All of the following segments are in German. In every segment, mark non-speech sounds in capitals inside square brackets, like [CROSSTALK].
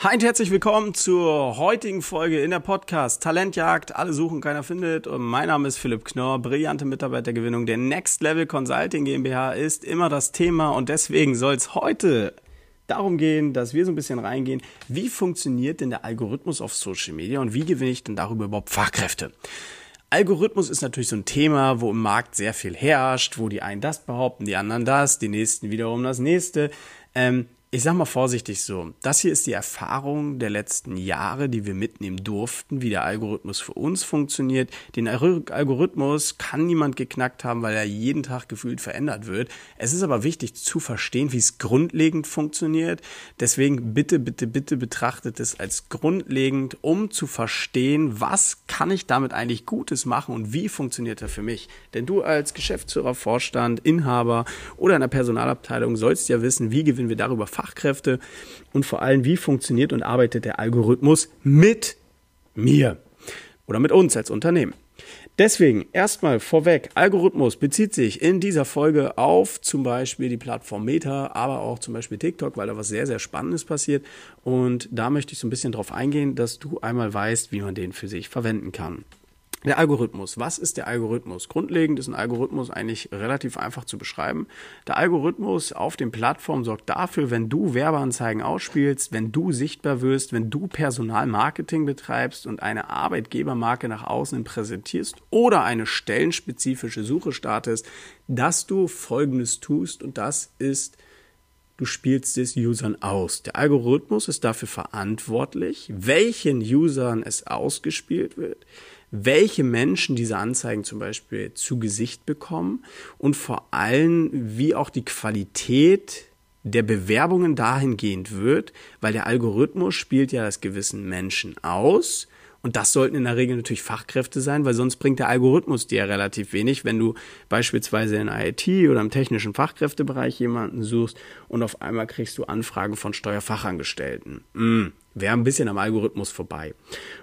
Hi und herzlich willkommen zur heutigen Folge in der Podcast Talentjagd. Alle suchen, keiner findet. Und mein Name ist Philipp Knorr, brillante Mitarbeitergewinnung der Next Level Consulting GmbH ist immer das Thema und deswegen soll es heute darum gehen, dass wir so ein bisschen reingehen, wie funktioniert denn der Algorithmus auf Social Media und wie gewinne ich denn darüber überhaupt Fachkräfte? Algorithmus ist natürlich so ein Thema, wo im Markt sehr viel herrscht, wo die einen das behaupten, die anderen das, die nächsten wiederum das nächste. Ähm, ich sag mal vorsichtig so, das hier ist die Erfahrung der letzten Jahre, die wir mitnehmen durften, wie der Algorithmus für uns funktioniert. Den Algorithmus kann niemand geknackt haben, weil er jeden Tag gefühlt verändert wird. Es ist aber wichtig zu verstehen, wie es grundlegend funktioniert. Deswegen bitte, bitte, bitte betrachtet es als grundlegend, um zu verstehen, was kann ich damit eigentlich Gutes machen und wie funktioniert er für mich. Denn du als Geschäftsführer, Vorstand, Inhaber oder in der Personalabteilung sollst ja wissen, wie gewinnen wir darüber Fachkräfte und vor allem, wie funktioniert und arbeitet der Algorithmus mit mir oder mit uns als Unternehmen. Deswegen erstmal vorweg, Algorithmus bezieht sich in dieser Folge auf zum Beispiel die Plattform Meta, aber auch zum Beispiel TikTok, weil da was sehr, sehr Spannendes passiert. Und da möchte ich so ein bisschen drauf eingehen, dass du einmal weißt, wie man den für sich verwenden kann. Der Algorithmus. Was ist der Algorithmus? Grundlegend ist ein Algorithmus eigentlich relativ einfach zu beschreiben. Der Algorithmus auf den Plattformen sorgt dafür, wenn du Werbeanzeigen ausspielst, wenn du sichtbar wirst, wenn du Personalmarketing betreibst und eine Arbeitgebermarke nach außen präsentierst oder eine stellenspezifische Suche startest, dass du Folgendes tust und das ist Du spielst es Usern aus. Der Algorithmus ist dafür verantwortlich, welchen Usern es ausgespielt wird, welche Menschen diese Anzeigen zum Beispiel zu Gesicht bekommen und vor allem, wie auch die Qualität der Bewerbungen dahingehend wird, weil der Algorithmus spielt ja das gewissen Menschen aus und das sollten in der Regel natürlich Fachkräfte sein, weil sonst bringt der Algorithmus dir ja relativ wenig, wenn du beispielsweise in IT oder im technischen Fachkräftebereich jemanden suchst und auf einmal kriegst du Anfragen von Steuerfachangestellten. Mm, Wäre ein bisschen am Algorithmus vorbei.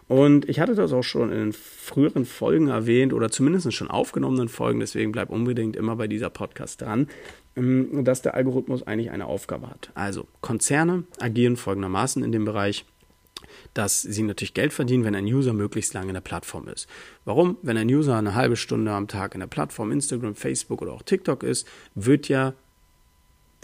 Und ich hatte das auch schon in früheren Folgen erwähnt oder zumindest schon aufgenommenen Folgen, deswegen bleib unbedingt immer bei dieser Podcast dran mm, dass der Algorithmus eigentlich eine Aufgabe hat. Also Konzerne agieren folgendermaßen in dem Bereich dass sie natürlich Geld verdienen, wenn ein User möglichst lange in der Plattform ist. Warum? Wenn ein User eine halbe Stunde am Tag in der Plattform Instagram, Facebook oder auch TikTok ist, wird ja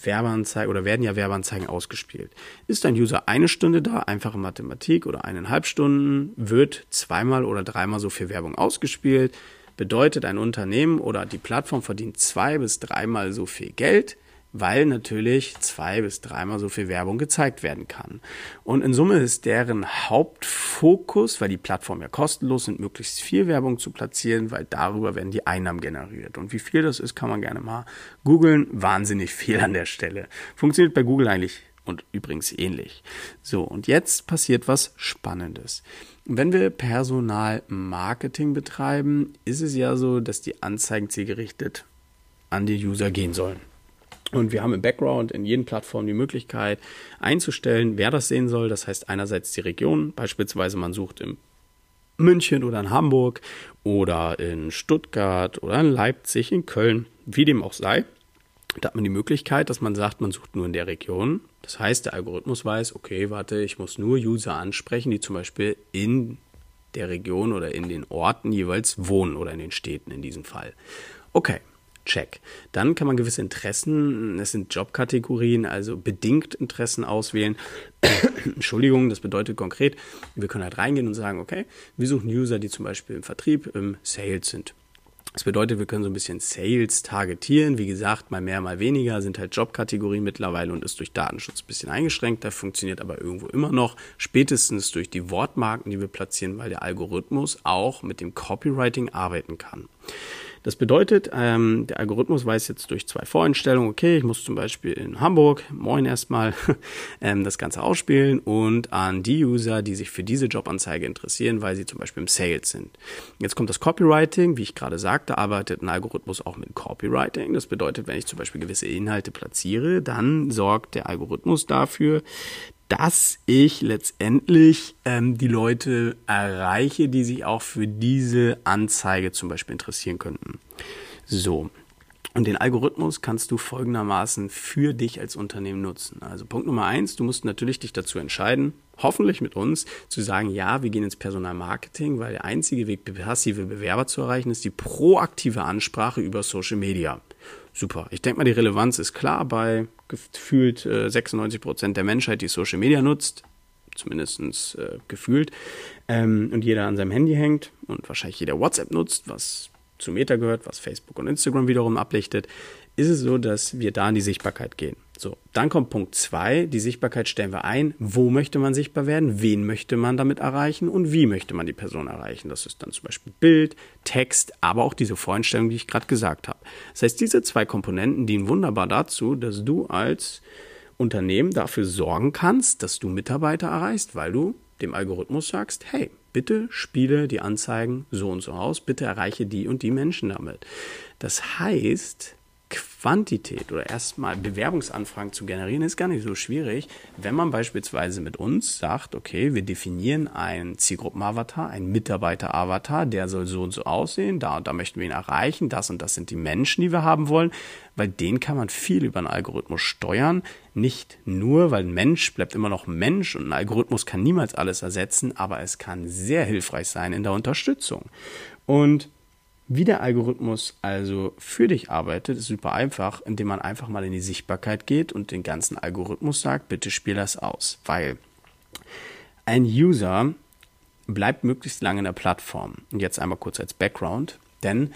Werbeanzeigen oder werden ja Werbeanzeigen ausgespielt. Ist ein User eine Stunde da, einfache Mathematik oder eineinhalb Stunden, wird zweimal oder dreimal so viel Werbung ausgespielt. Bedeutet, ein Unternehmen oder die Plattform verdient zwei bis dreimal so viel Geld weil natürlich zwei bis dreimal so viel Werbung gezeigt werden kann. Und in Summe ist deren Hauptfokus, weil die Plattformen ja kostenlos sind, möglichst viel Werbung zu platzieren, weil darüber werden die Einnahmen generiert. Und wie viel das ist, kann man gerne mal googeln. Wahnsinnig viel an der Stelle. Funktioniert bei Google eigentlich und übrigens ähnlich. So, und jetzt passiert was Spannendes. Wenn wir Personalmarketing betreiben, ist es ja so, dass die Anzeigen zielgerichtet an die User gehen sollen. Und wir haben im Background in jeden Plattform die Möglichkeit einzustellen, wer das sehen soll. Das heißt einerseits die Region, beispielsweise man sucht in München oder in Hamburg oder in Stuttgart oder in Leipzig, in Köln, wie dem auch sei. Da hat man die Möglichkeit, dass man sagt, man sucht nur in der Region. Das heißt, der Algorithmus weiß, okay, warte, ich muss nur User ansprechen, die zum Beispiel in der Region oder in den Orten jeweils wohnen oder in den Städten in diesem Fall. Okay, Check. Dann kann man gewisse Interessen, es sind Jobkategorien, also bedingt Interessen auswählen. [COUGHS] Entschuldigung, das bedeutet konkret, wir können halt reingehen und sagen, okay, wir suchen User, die zum Beispiel im Vertrieb, im Sales sind. Das bedeutet, wir können so ein bisschen Sales targetieren. Wie gesagt, mal mehr, mal weniger sind halt Jobkategorien mittlerweile und ist durch Datenschutz ein bisschen eingeschränkt. Das funktioniert aber irgendwo immer noch. Spätestens durch die Wortmarken, die wir platzieren, weil der Algorithmus auch mit dem Copywriting arbeiten kann. Das bedeutet, ähm, der Algorithmus weiß jetzt durch zwei Voreinstellungen, okay, ich muss zum Beispiel in Hamburg, moin erstmal, [LAUGHS] ähm, das Ganze ausspielen und an die User, die sich für diese Jobanzeige interessieren, weil sie zum Beispiel im Sales sind. Jetzt kommt das Copywriting, wie ich gerade sagte, arbeitet ein Algorithmus auch mit Copywriting. Das bedeutet, wenn ich zum Beispiel gewisse Inhalte platziere, dann sorgt der Algorithmus dafür, dass ich letztendlich ähm, die Leute erreiche, die sich auch für diese Anzeige zum Beispiel interessieren könnten. So. Und den Algorithmus kannst du folgendermaßen für dich als Unternehmen nutzen. Also Punkt Nummer eins, du musst natürlich dich dazu entscheiden, hoffentlich mit uns, zu sagen, ja, wir gehen ins Personalmarketing, weil der einzige Weg, passive Bewerber zu erreichen, ist die proaktive Ansprache über Social Media. Super. Ich denke mal, die Relevanz ist klar bei gefühlt äh, 96 Prozent der Menschheit, die Social Media nutzt, zumindest äh, gefühlt, ähm, und jeder an seinem Handy hängt und wahrscheinlich jeder WhatsApp nutzt, was zu Meta gehört, was Facebook und Instagram wiederum ablichtet, ist es so, dass wir da in die Sichtbarkeit gehen. So, dann kommt Punkt zwei. Die Sichtbarkeit stellen wir ein. Wo möchte man sichtbar werden? Wen möchte man damit erreichen? Und wie möchte man die Person erreichen? Das ist dann zum Beispiel Bild, Text, aber auch diese Voreinstellung, die ich gerade gesagt habe. Das heißt, diese zwei Komponenten dienen wunderbar dazu, dass du als Unternehmen dafür sorgen kannst, dass du Mitarbeiter erreichst, weil du dem Algorithmus sagst, hey, bitte spiele die Anzeigen so und so aus, bitte erreiche die und die Menschen damit. Das heißt, Quantität oder erstmal Bewerbungsanfragen zu generieren, ist gar nicht so schwierig, wenn man beispielsweise mit uns sagt, okay, wir definieren einen Zielgruppenavatar, einen Mitarbeiter-Avatar, der soll so und so aussehen, da und da möchten wir ihn erreichen, das und das sind die Menschen, die wir haben wollen, weil den kann man viel über einen Algorithmus steuern, nicht nur, weil ein Mensch bleibt immer noch Mensch und ein Algorithmus kann niemals alles ersetzen, aber es kann sehr hilfreich sein in der Unterstützung. Und wie der Algorithmus also für dich arbeitet, ist super einfach, indem man einfach mal in die Sichtbarkeit geht und den ganzen Algorithmus sagt, bitte spiel das aus. Weil ein User bleibt möglichst lange in der Plattform. Und jetzt einmal kurz als Background, denn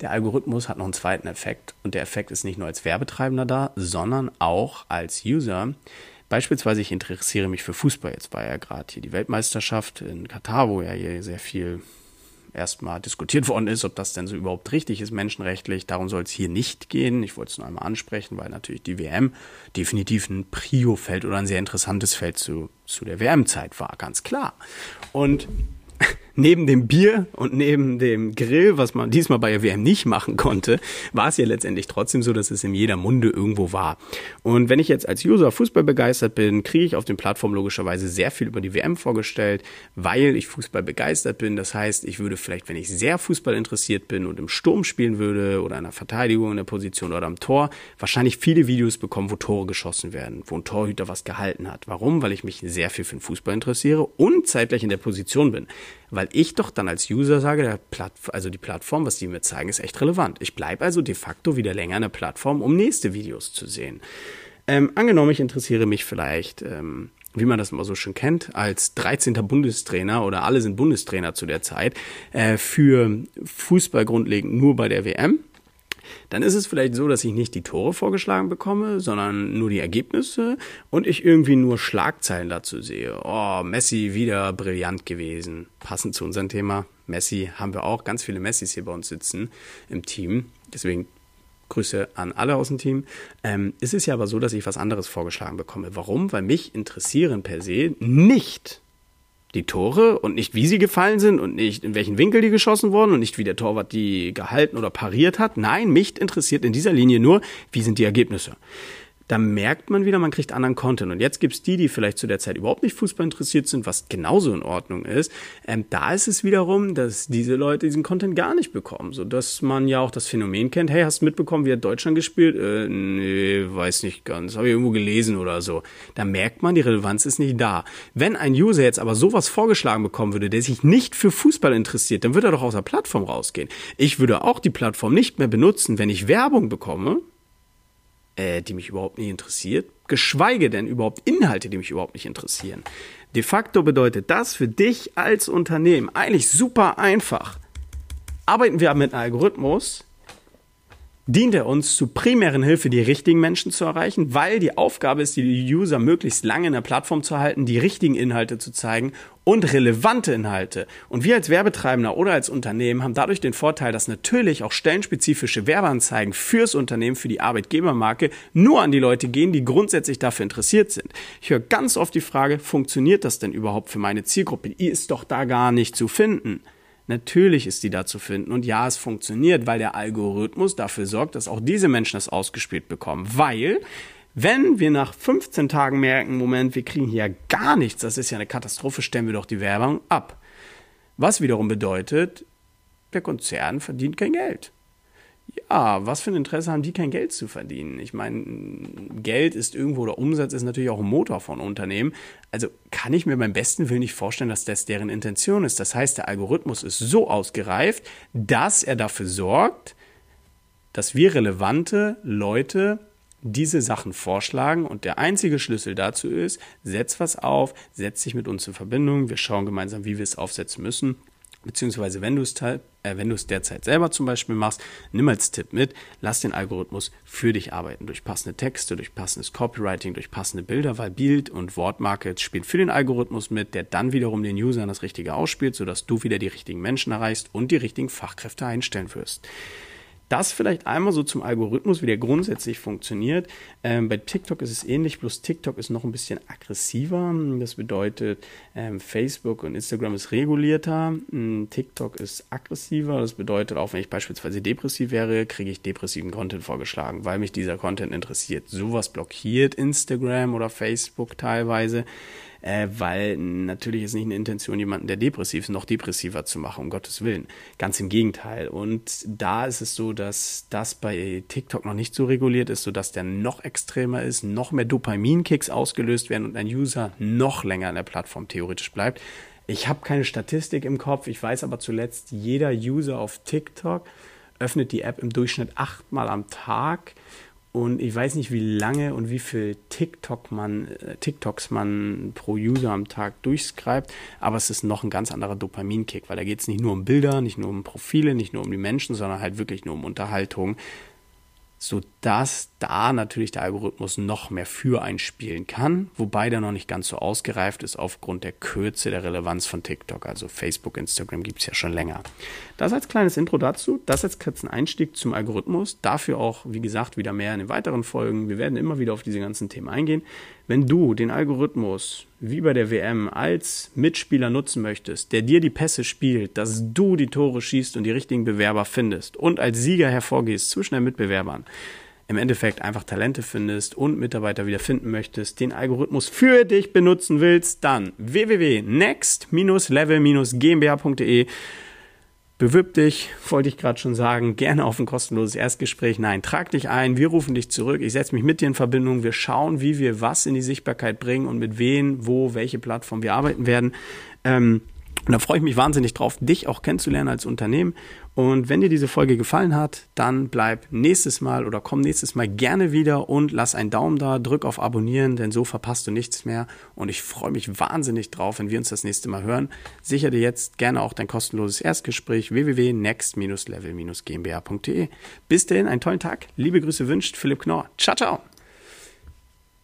der Algorithmus hat noch einen zweiten Effekt und der Effekt ist nicht nur als Werbetreibender da, sondern auch als User. Beispielsweise, ich interessiere mich für Fußball. Jetzt war ja gerade hier die Weltmeisterschaft in Katar, wo ja hier sehr viel erstmal diskutiert worden ist, ob das denn so überhaupt richtig ist menschenrechtlich. Darum soll es hier nicht gehen. Ich wollte es nur einmal ansprechen, weil natürlich die WM definitiv ein Prio-Feld oder ein sehr interessantes Feld zu, zu der WM-Zeit war, ganz klar. Und [LAUGHS] neben dem Bier und neben dem Grill, was man diesmal bei der WM nicht machen konnte, war es ja letztendlich trotzdem so, dass es in jeder Munde irgendwo war. Und wenn ich jetzt als User Fußball begeistert bin, kriege ich auf den Plattformen logischerweise sehr viel über die WM vorgestellt, weil ich Fußball begeistert bin. Das heißt, ich würde vielleicht, wenn ich sehr Fußball interessiert bin und im Sturm spielen würde oder in der Verteidigung in der Position oder am Tor, wahrscheinlich viele Videos bekommen, wo Tore geschossen werden, wo ein Torhüter was gehalten hat. Warum? Weil ich mich sehr viel für den Fußball interessiere und zeitgleich in der Position bin weil ich doch dann als User sage, also die Plattform, was die mir zeigen, ist echt relevant. Ich bleibe also de facto wieder länger der Plattform, um nächste Videos zu sehen. Ähm, angenommen, ich interessiere mich vielleicht, ähm, wie man das immer so schön kennt, als 13. Bundestrainer oder alle sind Bundestrainer zu der Zeit, äh, für Fußball grundlegend nur bei der WM dann ist es vielleicht so, dass ich nicht die Tore vorgeschlagen bekomme, sondern nur die Ergebnisse und ich irgendwie nur Schlagzeilen dazu sehe. Oh, Messi wieder brillant gewesen. Passend zu unserem Thema. Messi haben wir auch ganz viele Messis hier bei uns sitzen im Team. Deswegen Grüße an alle aus dem Team. Ähm, es ist ja aber so, dass ich was anderes vorgeschlagen bekomme. Warum? Weil mich interessieren per se nicht die Tore und nicht wie sie gefallen sind und nicht in welchen Winkel die geschossen wurden und nicht wie der Torwart die gehalten oder pariert hat. Nein, mich interessiert in dieser Linie nur, wie sind die Ergebnisse da merkt man wieder, man kriegt anderen Content. Und jetzt gibt's die, die vielleicht zu der Zeit überhaupt nicht Fußball interessiert sind, was genauso in Ordnung ist. Ähm, da ist es wiederum, dass diese Leute diesen Content gar nicht bekommen. So dass man ja auch das Phänomen kennt, hey, hast du mitbekommen, wie hat Deutschland gespielt? Äh, nee, weiß nicht ganz. Habe ich irgendwo gelesen oder so. Da merkt man, die Relevanz ist nicht da. Wenn ein User jetzt aber sowas vorgeschlagen bekommen würde, der sich nicht für Fußball interessiert, dann würde er doch aus der Plattform rausgehen. Ich würde auch die Plattform nicht mehr benutzen, wenn ich Werbung bekomme, äh, die mich überhaupt nicht interessiert, geschweige denn überhaupt Inhalte, die mich überhaupt nicht interessieren. De facto bedeutet das für dich als Unternehmen eigentlich super einfach. Arbeiten wir mit einem Algorithmus, dient er uns zu primären Hilfe, die richtigen Menschen zu erreichen, weil die Aufgabe ist, die User möglichst lange in der Plattform zu halten, die richtigen Inhalte zu zeigen und relevante Inhalte. Und wir als Werbetreibender oder als Unternehmen haben dadurch den Vorteil, dass natürlich auch stellenspezifische Werbeanzeigen fürs Unternehmen, für die Arbeitgebermarke nur an die Leute gehen, die grundsätzlich dafür interessiert sind. Ich höre ganz oft die Frage, funktioniert das denn überhaupt für meine Zielgruppe? Die ist doch da gar nicht zu finden. Natürlich ist die da zu finden. Und ja, es funktioniert, weil der Algorithmus dafür sorgt, dass auch diese Menschen es ausgespielt bekommen. Weil, wenn wir nach 15 Tagen merken, Moment, wir kriegen hier gar nichts, das ist ja eine Katastrophe, stellen wir doch die Werbung ab. Was wiederum bedeutet, der Konzern verdient kein Geld. Ja, was für ein Interesse haben die, kein Geld zu verdienen? Ich meine, Geld ist irgendwo oder Umsatz ist natürlich auch ein Motor von Unternehmen. Also kann ich mir beim besten Willen nicht vorstellen, dass das deren Intention ist. Das heißt, der Algorithmus ist so ausgereift, dass er dafür sorgt, dass wir relevante Leute diese Sachen vorschlagen und der einzige Schlüssel dazu ist, setz was auf, setz dich mit uns in Verbindung, wir schauen gemeinsam, wie wir es aufsetzen müssen beziehungsweise wenn du es äh, wenn du es derzeit selber zum Beispiel machst, nimm als Tipp mit, lass den Algorithmus für dich arbeiten. Durch passende Texte, durch passendes Copywriting, durch passende Bilder, weil Bild- und Wortmarke spielt für den Algorithmus mit, der dann wiederum den Usern das Richtige ausspielt, sodass du wieder die richtigen Menschen erreichst und die richtigen Fachkräfte einstellen wirst. Das vielleicht einmal so zum Algorithmus, wie der grundsätzlich funktioniert. Ähm, bei TikTok ist es ähnlich, bloß TikTok ist noch ein bisschen aggressiver. Das bedeutet, ähm, Facebook und Instagram ist regulierter, ähm, TikTok ist aggressiver. Das bedeutet, auch wenn ich beispielsweise depressiv wäre, kriege ich depressiven Content vorgeschlagen, weil mich dieser Content interessiert. Sowas blockiert Instagram oder Facebook teilweise äh, weil natürlich ist nicht eine Intention, jemanden, der depressiv ist, noch depressiver zu machen, um Gottes Willen. Ganz im Gegenteil. Und da ist es so, dass das bei TikTok noch nicht so reguliert ist, sodass der noch extremer ist, noch mehr Dopaminkicks ausgelöst werden und ein User noch länger an der Plattform theoretisch bleibt. Ich habe keine Statistik im Kopf, ich weiß aber zuletzt, jeder User auf TikTok öffnet die App im Durchschnitt achtmal am Tag und ich weiß nicht, wie lange und wie viel TikTok man, äh, TikToks man pro User am Tag durchschreibt, aber es ist noch ein ganz anderer Dopaminkick, weil da geht es nicht nur um Bilder, nicht nur um Profile, nicht nur um die Menschen, sondern halt wirklich nur um Unterhaltung sodass da natürlich der Algorithmus noch mehr für einspielen kann, wobei der noch nicht ganz so ausgereift ist aufgrund der Kürze der Relevanz von TikTok. Also Facebook, Instagram gibt es ja schon länger. Das als kleines Intro dazu, das als kurzen Einstieg zum Algorithmus. Dafür auch, wie gesagt, wieder mehr in den weiteren Folgen. Wir werden immer wieder auf diese ganzen Themen eingehen. Wenn du den Algorithmus wie bei der WM als Mitspieler nutzen möchtest, der dir die Pässe spielt, dass du die Tore schießt und die richtigen Bewerber findest und als Sieger hervorgehst zwischen den Mitbewerbern, im Endeffekt einfach Talente findest und Mitarbeiter wieder finden möchtest, den Algorithmus für dich benutzen willst, dann www.next-level-gmbh.de Bewirb dich, wollte ich gerade schon sagen, gerne auf ein kostenloses Erstgespräch. Nein, trag dich ein, wir rufen dich zurück, ich setze mich mit dir in Verbindung, wir schauen, wie wir was in die Sichtbarkeit bringen und mit wen, wo, welche Plattform wir arbeiten werden. Ähm, und da freue ich mich wahnsinnig drauf, dich auch kennenzulernen als Unternehmen. Und wenn dir diese Folge gefallen hat, dann bleib nächstes Mal oder komm nächstes Mal gerne wieder und lass einen Daumen da, drück auf Abonnieren, denn so verpasst du nichts mehr. Und ich freue mich wahnsinnig drauf, wenn wir uns das nächste Mal hören. Sicher dir jetzt gerne auch dein kostenloses Erstgespräch www.next-level-gmbh.de. Bis dahin, einen tollen Tag. Liebe Grüße wünscht Philipp Knorr. Ciao, ciao.